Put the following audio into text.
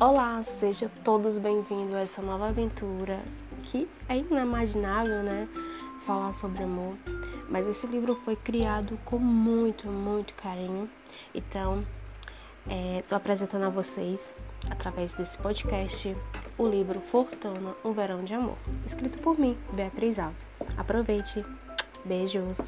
Olá, sejam todos bem-vindos a essa nova aventura que é inimaginável, né? Falar sobre amor, mas esse livro foi criado com muito, muito carinho. Então, estou é, apresentando a vocês, através desse podcast, o livro Fortuna, Um Verão de Amor, escrito por mim, Beatriz Alves. Aproveite! Beijos!